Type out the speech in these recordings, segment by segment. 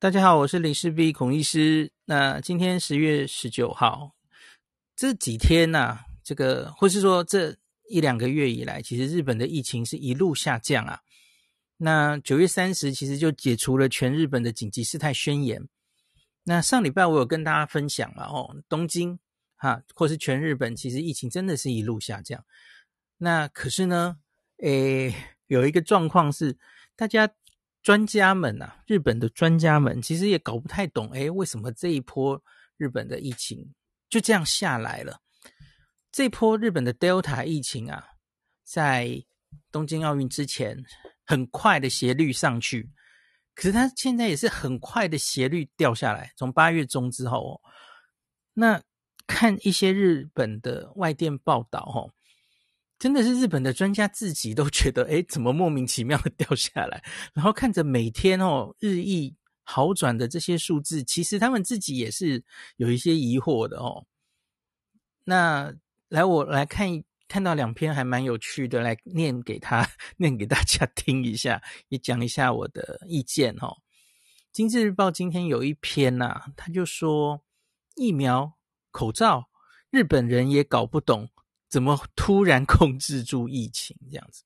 大家好，我是林世璧孔医师。那今天十月十九号，这几天呐、这个或是说这一两个月以来，其实日本的疫情是一路下降啊。那九月三十其实就解除了全日本的紧急事态宣言。那上礼拜我有跟大家分享了哦，东京哈，或是全日本，其实疫情真的是一路下降。那可是呢，诶，有一个状况是大家。专家们呐、啊，日本的专家们其实也搞不太懂，诶，为什么这一波日本的疫情就这样下来了？这波日本的 Delta 疫情啊，在东京奥运之前很快的斜率上去，可是它现在也是很快的斜率掉下来。从八月中之后，哦，那看一些日本的外电报道，哦。真的是日本的专家自己都觉得，诶，怎么莫名其妙的掉下来？然后看着每天哦日益好转的这些数字，其实他们自己也是有一些疑惑的哦。那来，我来看一看到两篇还蛮有趣的，来念给他念给大家听一下，也讲一下我的意见哦。经济日报今天有一篇呐、他就说疫苗、口罩，日本人也搞不懂。怎么突然 控制住疫情这样子？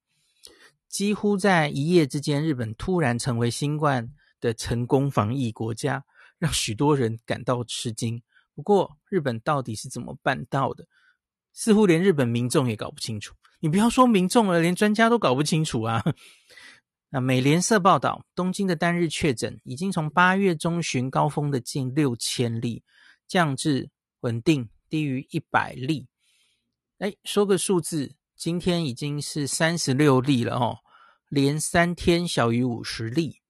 几乎在一夜之间，日本突然成为新冠的成功防疫国家，让许多人感到吃惊。不过，日本到底是怎么办到的？似乎连日本民众也搞不清楚。你不要说民众了，连专家都搞不清楚啊！那美联社报道，东京的单日确诊已经从八月中旬高峰的近六千例，降至稳定低于一百例。哎，说个数字，今天已经是三十六例了哦，连三天小于五十例，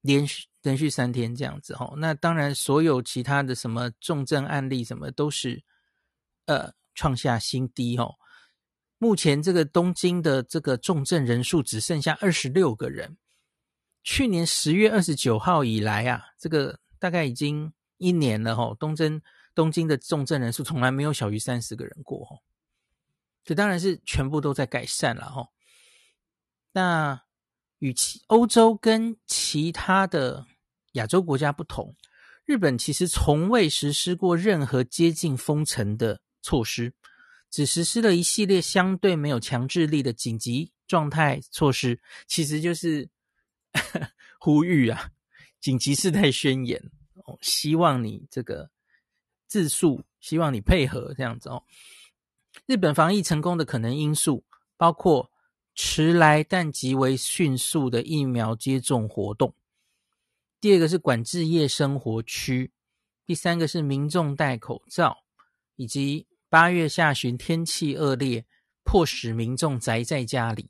连续连续三天这样子哦。那当然，所有其他的什么重症案例什么都是呃创下新低哦。目前这个东京的这个重症人数只剩下二十六个人，去年十月二十九号以来啊，这个大概已经一年了哦，东京。东京的重症人数从来没有小于三十个人过，吼，这当然是全部都在改善了，吼。那与其欧洲跟其他的亚洲国家不同，日本其实从未实施过任何接近封城的措施，只实施了一系列相对没有强制力的紧急状态措施，其实就是 呼吁啊，紧急事态宣言，哦，希望你这个。自述，希望你配合这样子哦。日本防疫成功的可能因素包括迟来但极为迅速的疫苗接种活动。第二个是管制夜生活区。第三个是民众戴口罩，以及八月下旬天气恶劣，迫使民众宅在家里。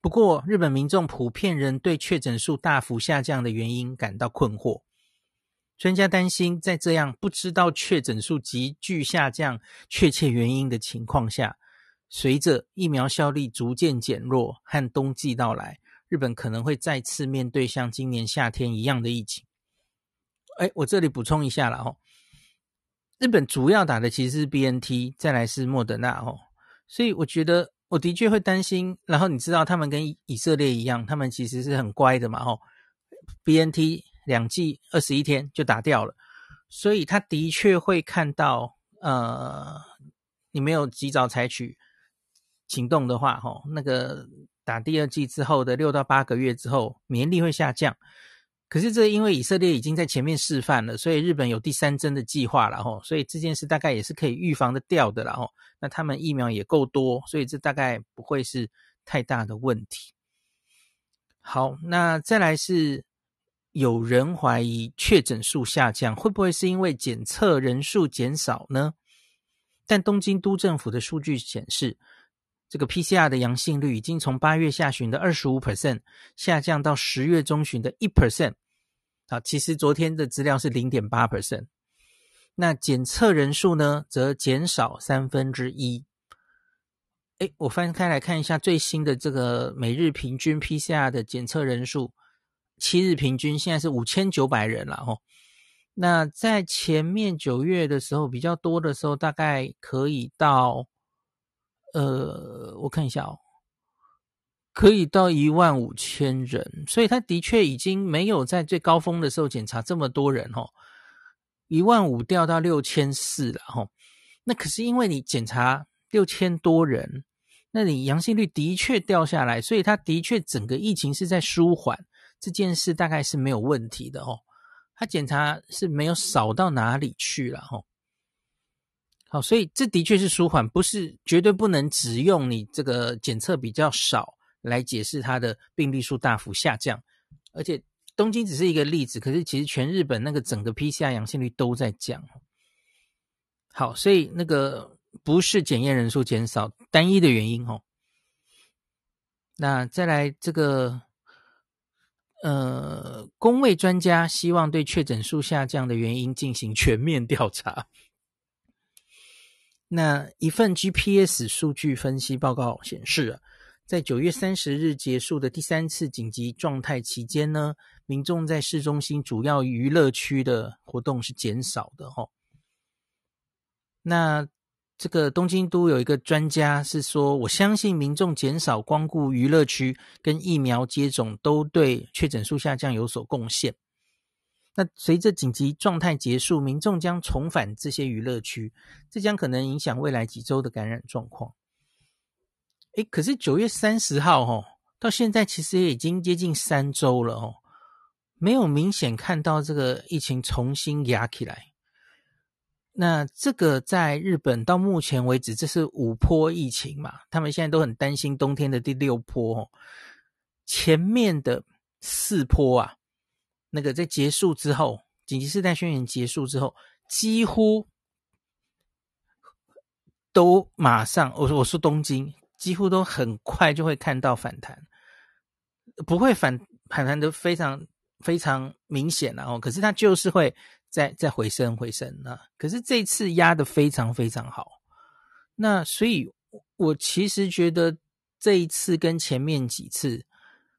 不过，日本民众普遍人对确诊数大幅下降的原因感到困惑。专家担心，在这样不知道确诊数急剧下降确切原因的情况下，随着疫苗效力逐渐减弱和冬季到来，日本可能会再次面对像今年夏天一样的疫情。哎，我这里补充一下了哦，日本主要打的其实是 BNT，再来是莫德纳哦，所以我觉得我的确会担心。然后你知道，他们跟以色列一样，他们其实是很乖的嘛哦，BNT。两剂二十一天就打掉了，所以他的确会看到，呃，你没有及早采取行动的话，吼，那个打第二剂之后的六到八个月之后，免疫力会下降。可是这因为以色列已经在前面示范了，所以日本有第三针的计划了，吼，所以这件事大概也是可以预防的掉的了，吼。那他们疫苗也够多，所以这大概不会是太大的问题。好，那再来是。有人怀疑确诊数下降，会不会是因为检测人数减少呢？但东京都政府的数据显示，这个 PCR 的阳性率已经从八月下旬的二十五 percent 下降到十月中旬的一 percent。好，其实昨天的资料是零点八 percent。那检测人数呢，则减少三分之一。诶，我翻开来看一下最新的这个每日平均 PCR 的检测人数。七日平均现在是五千九百人了哦，那在前面九月的时候比较多的时候，大概可以到，呃，我看一下哦，可以到一万五千人，所以他的确已经没有在最高峰的时候检查这么多人哦，一万五掉到六千四了吼。那可是因为你检查六千多人，那你阳性率的确掉下来，所以他的确整个疫情是在舒缓，这件事大概是没有问题的哦。他检查是没有少到哪里去了吼。好，所以这的确是舒缓，不是绝对不能只用你这个检测比较少。来解释它的病例数大幅下降，而且东京只是一个例子，可是其实全日本那个整个 PCR 阳性率都在降。好，所以那个不是检验人数减少单一的原因哦。那再来这个，呃，公卫专家希望对确诊数下降的原因进行全面调查。那一份 GPS 数据分析报告显示啊。在九月三十日结束的第三次紧急状态期间呢，民众在市中心主要娱乐区的活动是减少的哈。那这个东京都有一个专家是说，我相信民众减少光顾娱乐区跟疫苗接种都对确诊数下降有所贡献。那随着紧急状态结束，民众将重返这些娱乐区，这将可能影响未来几周的感染状况。诶，可是九月三十号哦，到现在其实也已经接近三周了哦，没有明显看到这个疫情重新压起来。那这个在日本到目前为止，这是五波疫情嘛？他们现在都很担心冬天的第六波哦。前面的四波啊，那个在结束之后，紧急事态宣言结束之后，几乎都马上，我说我说东京。几乎都很快就会看到反弹，不会反反弹的非常非常明显了哦。可是它就是会再再回升回升啊。可是这次压的非常非常好，那所以我其实觉得这一次跟前面几次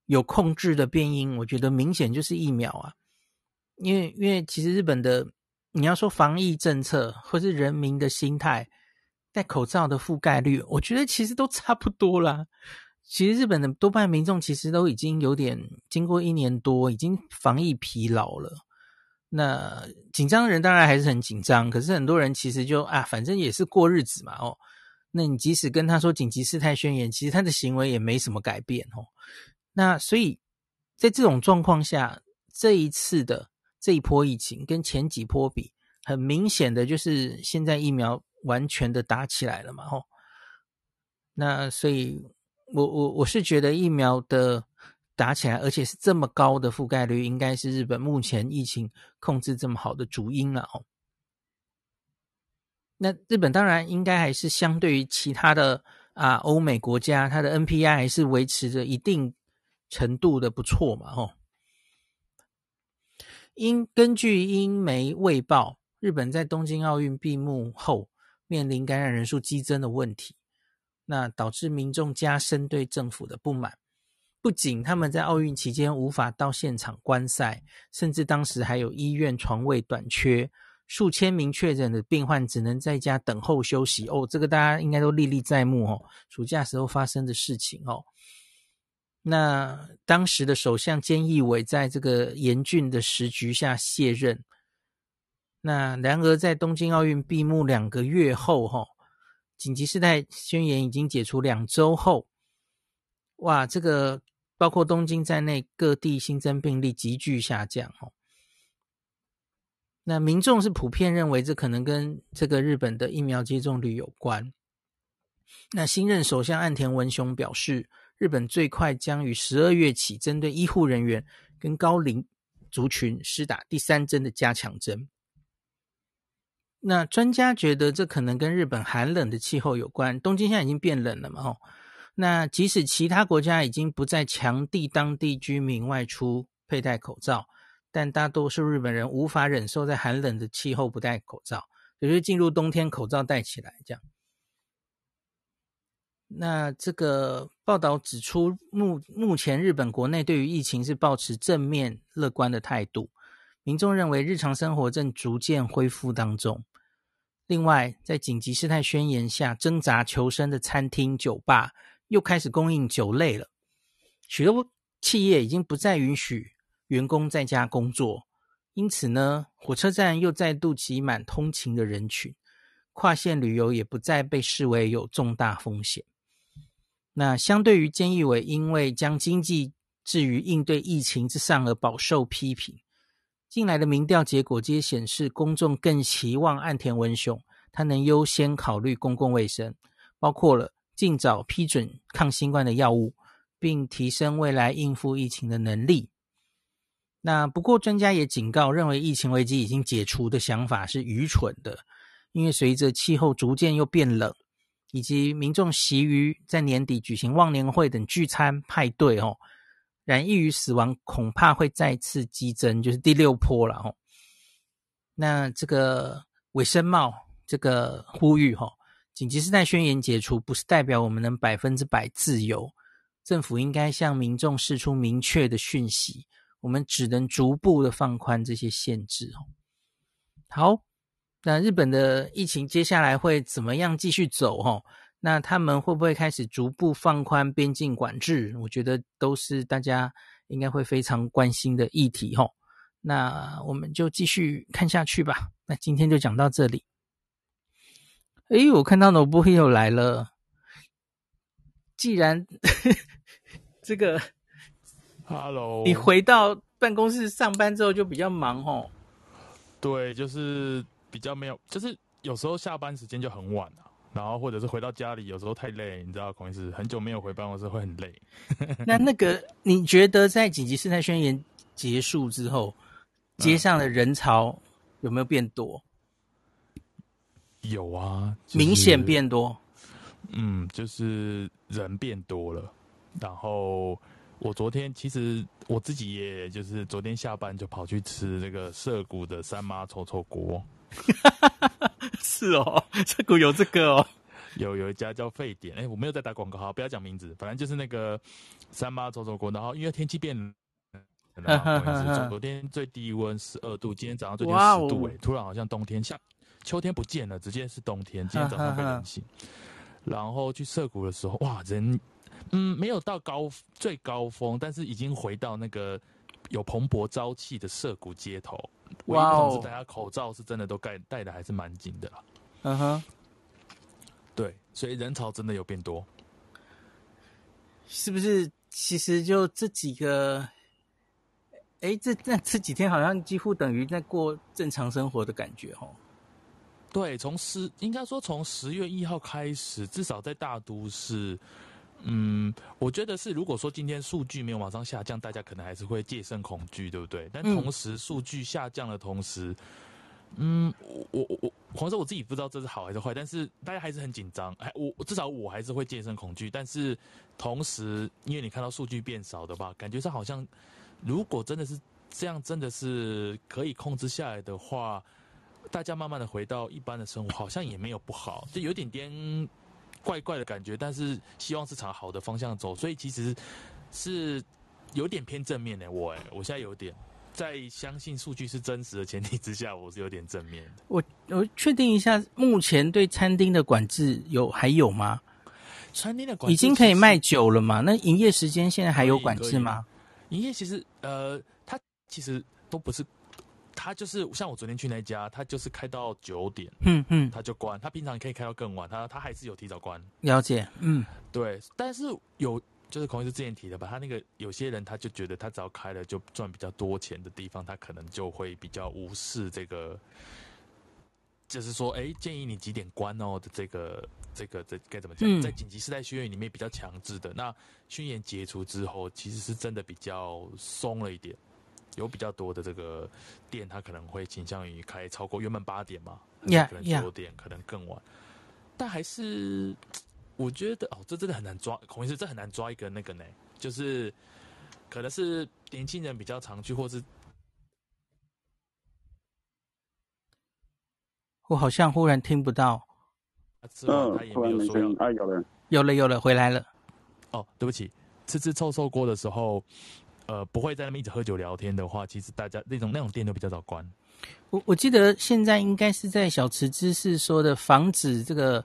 有控制的变因，我觉得明显就是疫苗啊。因为因为其实日本的你要说防疫政策或是人民的心态。戴口罩的覆盖率，我觉得其实都差不多啦。其实日本的多半民众其实都已经有点经过一年多，已经防疫疲劳了。那紧张的人当然还是很紧张，可是很多人其实就啊，反正也是过日子嘛哦。那你即使跟他说紧急事态宣言，其实他的行为也没什么改变哦。那所以在这种状况下，这一次的这一波疫情跟前几波比，很明显的就是现在疫苗。完全的打起来了嘛？吼，那所以我我我是觉得疫苗的打起来，而且是这么高的覆盖率，应该是日本目前疫情控制这么好的主因了哦。那日本当然应该还是相对于其他的啊欧美国家，它的 NPI 还是维持着一定程度的不错嘛？哦，因根据英媒卫报，日本在东京奥运闭幕后。面临感染人数激增的问题，那导致民众加深对政府的不满。不仅他们在奥运期间无法到现场观赛，甚至当时还有医院床位短缺，数千名确诊的病患只能在家等候休息。哦，这个大家应该都历历在目哦，暑假时候发生的事情哦。那当时的首相菅义伟在这个严峻的时局下卸任。那然而，在东京奥运闭幕两个月后，哈，紧急事态宣言已经解除两周后，哇，这个包括东京在内各地新增病例急剧下降，哦。那民众是普遍认为这可能跟这个日本的疫苗接种率有关。那新任首相岸田文雄表示，日本最快将于十二月起针对医护人员跟高龄族群施打第三针的加强针。那专家觉得这可能跟日本寒冷的气候有关，东京现在已经变冷了嘛？哦，那即使其他国家已经不再强地当地居民外出佩戴口罩，但大多数日本人无法忍受在寒冷的气候不戴口罩，也就是进入冬天口罩戴起来这样。那这个报道指出，目目前日本国内对于疫情是保持正面乐观的态度，民众认为日常生活正逐渐恢复当中。另外，在紧急事态宣言下挣扎求生的餐厅、酒吧又开始供应酒类了。许多企业已经不再允许员工在家工作，因此呢，火车站又再度挤满通勤的人群，跨县旅游也不再被视为有重大风险。那相对于菅义伟因为将经济置于应对疫情之上而饱受批评，近来的民调结果皆显示，公众更期望岸田文雄他能优先考虑公共卫生，包括了尽早批准抗新冠的药物，并提升未来应付疫情的能力。那不过，专家也警告，认为疫情危机已经解除的想法是愚蠢的，因为随着气候逐渐又变冷，以及民众习于在年底举行忘年会等聚餐派对，哦，染疫与死亡恐怕会再次激增，就是第六波了，哦。那这个尾生帽这个呼吁，哈，紧急事态宣言解除不是代表我们能百分之百自由，政府应该向民众释出明确的讯息。我们只能逐步的放宽这些限制哦。好，那日本的疫情接下来会怎么样继续走？哦，那他们会不会开始逐步放宽边境管制？我觉得都是大家应该会非常关心的议题哦。那我们就继续看下去吧。那今天就讲到这里。诶，我看到 Nobuhiro 来了。既然这个。Hello，你回到办公室上班之后就比较忙哦。对，就是比较没有，就是有时候下班时间就很晚了，然后或者是回到家里有时候太累，你知道，孔医师很久没有回办公室会很累。那那个你觉得在紧急事态宣言结束之后，街上的人潮有没有变多？有啊，就是、明显变多。嗯，就是人变多了，然后。我昨天其实我自己也就是昨天下班就跑去吃那个涩谷的三妈臭臭锅，是哦，涩谷有这个哦，有有一家叫沸点，哎，我没有在打广告，好，不要讲名字，反正就是那个三妈臭臭锅。然后因为天气变冷，昨天最低温十二度，今天早上最低十度，哎，突然好像冬天下秋天不见了，直接是冬天，今天早上被冷醒。然后去涩谷的时候，哇，人。嗯，没有到高最高峰，但是已经回到那个有蓬勃朝气的涩谷街头。哇哦！大家口罩是真的都盖戴的还是蛮紧的啦。嗯哼，对，所以人潮真的有变多。是不是？其实就这几个，哎，这这这几天好像几乎等于在过正常生活的感觉哦。对，从十应该说从十月一号开始，至少在大都市。嗯，我觉得是，如果说今天数据没有马上下降，大家可能还是会戒慎恐惧，对不对？但同时数据下降的同时，嗯，我我我，黄色我自己不知道这是好还是坏，但是大家还是很紧张。哎，我至少我还是会戒慎恐惧。但是同时，因为你看到数据变少的话，感觉上好像如果真的是这样，真的是可以控制下来的话，大家慢慢的回到一般的生活，好像也没有不好，就有点点。怪怪的感觉，但是希望是朝好的方向走，所以其实是有点偏正面的。我哎，我现在有点在相信数据是真实的前提之下，我是有点正面的。我我确定一下，目前对餐厅的管制有还有吗？餐厅的管制已经可以卖酒了吗？那营业时间现在还有管制吗？营业其实呃，它其实都不是。他就是像我昨天去那家，他就是开到九点，嗯嗯，他就关。他平常可以开到更晚，他他还是有提早关。了解，嗯，对。但是有就是孔医师之前提的吧，他那个有些人他就觉得他只要开了就赚比较多钱的地方，他可能就会比较无视这个，就是说，哎、欸，建议你几点关哦的这个这个这该怎么讲？嗯、在紧急事态宣言里面比较强制的，那宣言解除之后，其实是真的比较松了一点。有比较多的这个店，他可能会倾向于开超过原本八点嘛可能九点，可能更晚。但还是我觉得哦，这真的很难抓，孔医师这很难抓一个那个呢，就是可能是年轻人比较常去，或是我好像忽然听不到。嗯，他也没有说要啊，有了，有了，有了，回来了。哦，对不起，吃吃臭臭锅的时候。呃，不会在那边一直喝酒聊天的话，其实大家那种那种店都比较早关。我我记得现在应该是在小池知事说的防止这个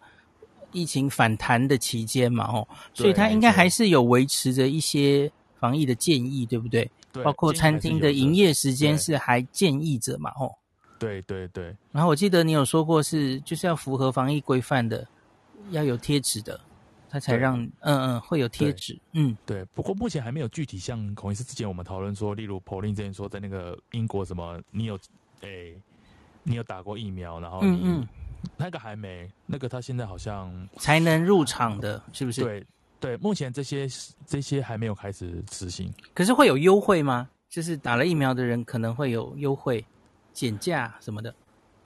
疫情反弹的期间嘛，哦，所以他应该还是有维持着一些防疫的建议，对不对？对，包括餐厅的营业时间是还建议着嘛？哦。对对对。然后我记得你有说过是就是要符合防疫规范的，要有贴纸的，他才让嗯嗯会有贴纸。嗯，对。不过目前还没有具体像孔医师之前我们讨论说，例如 Pauline 之前说在那个英国什么，你有诶，你有打过疫苗，然后你。嗯嗯那个还没，那个他现在好像才能入场的，是不是？对对，目前这些这些还没有开始执行。可是会有优惠吗？就是打了疫苗的人可能会有优惠、减价什么的。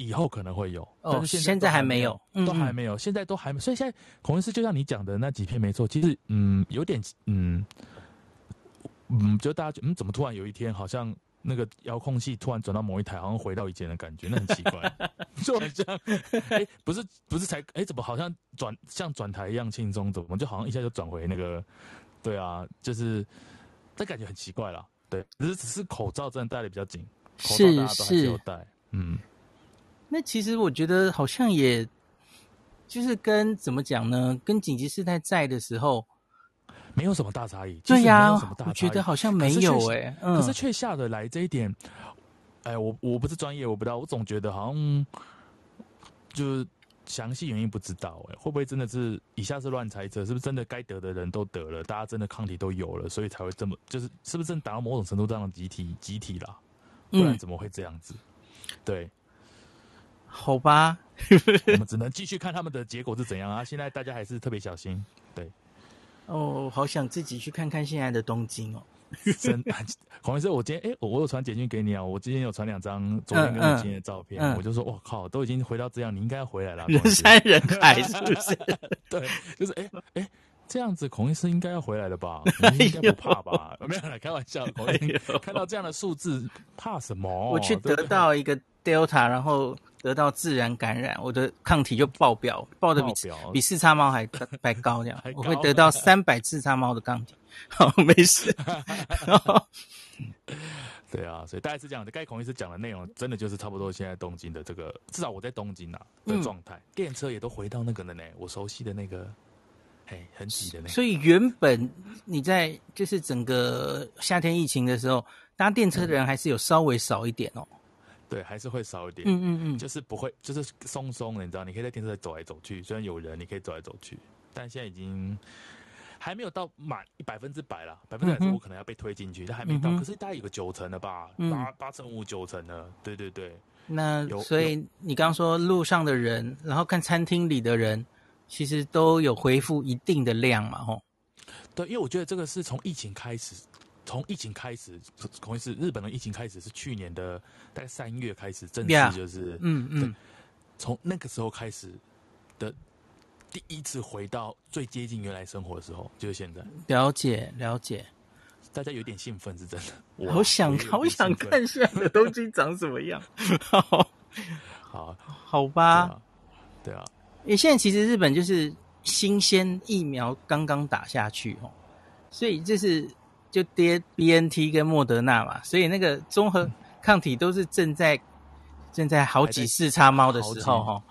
以后可能会有，哦，但是现在还没有，都还没有，现在都还没。所以现在孔医师就像你讲的那几篇没错，其实嗯有点嗯嗯，就大家觉得嗯怎么突然有一天好像。那个遥控器突然转到某一台，好像回到以前的感觉，那很奇怪，就很像，哎、欸，不是不是才，哎、欸，怎么好像转像转台一样轻松，怎么就好像一下就转回那个，对啊，就是，这感觉很奇怪啦，对，只是只是口罩真的戴的比较紧，口罩大家都还是有戴，嗯，那其实我觉得好像也，就是跟怎么讲呢，跟紧急事态在的时候。没有什么大差异，对呀、啊，我觉得好像没有哎、欸，可是却下得来这一点，哎，我我不是专业，我不知道，我总觉得好像就是详细原因不知道哎、欸，会不会真的是以下是乱猜测？是不是真的该得的人都得了，大家真的抗体都有了，所以才会这么就是是不是真的达到某种程度这样的集体集体啦？不然怎么会这样子？嗯、对，好吧，我们只能继续看他们的结果是怎样啊！现在大家还是特别小心，对。哦，好想自己去看看现在的东京哦。真，黄医生，我今天哎，我我有传简讯给你啊，我今天有传两张昨天跟今天的照片，嗯嗯、我就说，我靠，都已经回到这样，你应该要回来了。人山人海，是不是？对，就是哎哎，这样子，孔医生应该要回来了吧？你应该不怕吧？哎、没有来开玩笑，孔医生看到这样的数字，怕什么？我去得到一个 Delta，然后。得到自然感染，我的抗体就爆表，爆的比比四叉猫还还高，这样我会得到三百四叉猫的抗体。好，没事。对啊，所以大概是这样的。该孔医师讲的内容，真的就是差不多。现在东京的这个，至少我在东京啊的状态，嗯、电车也都回到那个了呢，我熟悉的那个，嘿，很挤的那个。所以原本你在就是整个夏天疫情的时候，搭电车的人还是有稍微少一点哦。对，还是会少一点。嗯嗯嗯，就是不会，就是松松的，你知道，你可以在电车走来走去，虽然有人，你可以走来走去，但现在已经还没有到满百分之百了，百分之百是我可能要被推进去，但还没到。可是大概有个九成了吧，八八成五九成的。对对对。那所以你刚刚说路上的人，然后看餐厅里的人，其实都有恢复一定的量嘛，吼。对，因为我觉得这个是从疫情开始。从疫情开始，可能是日本的疫情开始是去年的大概三月开始正式就是，嗯嗯，从那个时候开始的第一次回到最接近原来生活的时候，就是现在。了解了解，大家有点兴奋是真的。我好想好想看现在的东京长什么样。好，好，好吧。对啊，因为现在其实日本就是新鲜疫苗刚刚打下去哦，所以就是。就跌 BNT 跟莫德纳嘛，所以那个综合抗体都是正在、嗯、正在好几四叉猫的时候哈，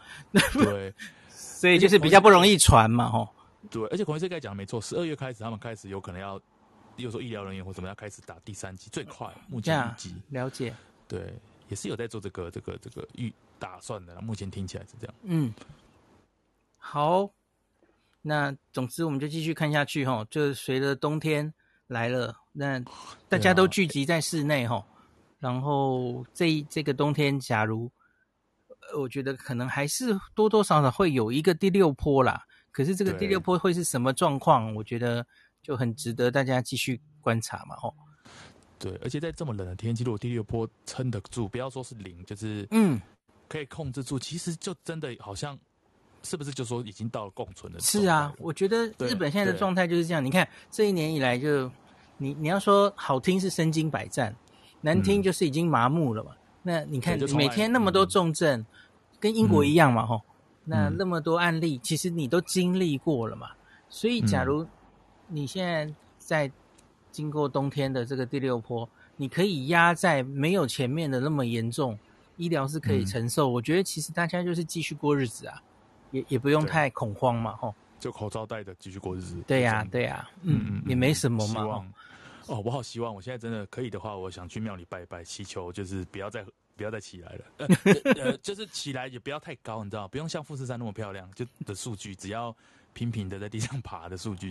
对，所以就是比较不容易传嘛哈。对，而且孔医生刚才讲的没错，十二月开始他们开始有可能要，比如说医疗人员或怎么样开始打第三剂，最快目前预计了解，对，也是有在做这个这个这个预打算的，目前听起来是这样。嗯，好，那总之我们就继续看下去哈，就随着冬天。来了，那 大家都聚集在室内哈，啊、然后这这个冬天，假如我觉得可能还是多多少少会有一个第六波啦。可是这个第六波会是什么状况？我觉得就很值得大家继续观察嘛，吼。对，而且在这么冷的天气，如果第六波撑得住，不要说是零，就是嗯，可以控制住，嗯、其实就真的好像。是不是就说已经到了共存的？是啊，我觉得日本现在的状态就是这样。你看这一年以来就，就你你要说好听是身经百战，难听就是已经麻木了嘛。嗯、那你看每天那么多重症，嗯、跟英国一样嘛，吼、嗯。那那么多案例，其实你都经历过了嘛。所以，假如你现在在经过冬天的这个第六波，你可以压在没有前面的那么严重，医疗是可以承受。嗯、我觉得其实大家就是继续过日子啊。也也不用太恐慌嘛，吼，就口罩戴着继续过日子。对呀，对呀，嗯嗯，也没什么嘛。哦，我好希望，我现在真的可以的话，我想去庙里拜一拜，祈求就是不要再不要再起来了，呃，呃，就是起来也不要太高，你知道，不用像富士山那么漂亮，就的数据，只要平平的在地上爬的数据。